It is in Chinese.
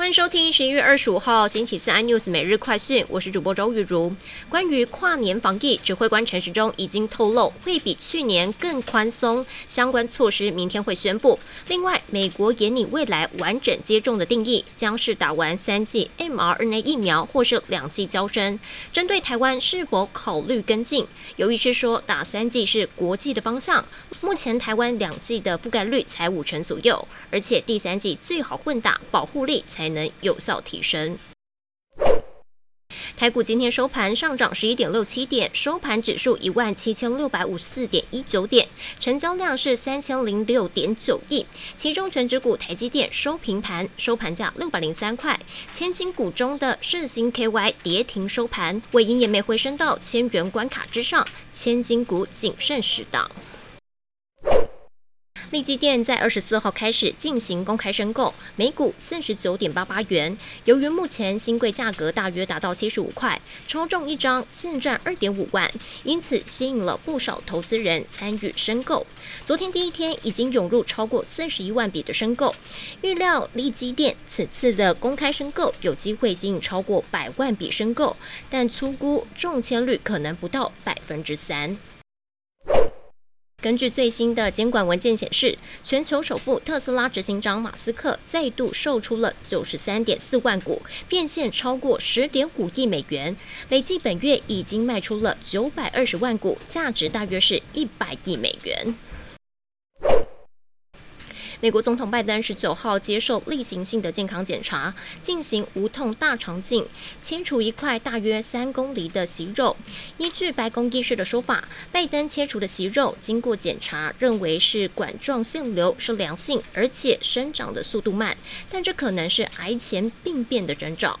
欢迎收听十一月二十五号星期四 iNews 每日快讯，我是主播周玉如。关于跨年防疫，指挥官陈时中已经透露，会比去年更宽松，相关措施明天会宣布。另外，美国也拟未来完整接种的定义，将是打完三剂 mRNA 疫苗或是两剂交生。针对台湾是否考虑跟进，有医师说打三剂是国际的方向，目前台湾两剂的覆盖率才五成左右，而且第三剂最好混打，保护力才。能有效提升。台股今天收盘上涨十一点六七点，收盘指数一万七千六百五十四点一九点，成交量是三千零六点九亿。其中全指股台积电收平盘，收盘价六百零三块。千金股中的盛星 KY 跌停收盘，尾盈也没回升到千元关卡之上，千金股谨慎适当。利基店在二十四号开始进行公开申购，每股四十九点八八元。由于目前新贵价格大约达到七十五块，抽中一张现赚二点五万，因此吸引了不少投资人参与申购。昨天第一天已经涌入超过四十一万笔的申购，预料利基店此次的公开申购有机会吸引超过百万笔申购，但粗估中签率可能不到百分之三。根据最新的监管文件显示，全球首富特斯拉执行长马斯克再度售出了九十三点四万股，变现超过十点五亿美元，累计本月已经卖出了九百二十万股，价值大约是一百亿美元。美国总统拜登十九号接受例行性的健康检查，进行无痛大肠镜，切除一块大约三公里的息肉。依据白宫医师的说法，拜登切除的息肉经过检查，认为是管状腺瘤，是良性，而且生长的速度慢，但这可能是癌前病变的征兆。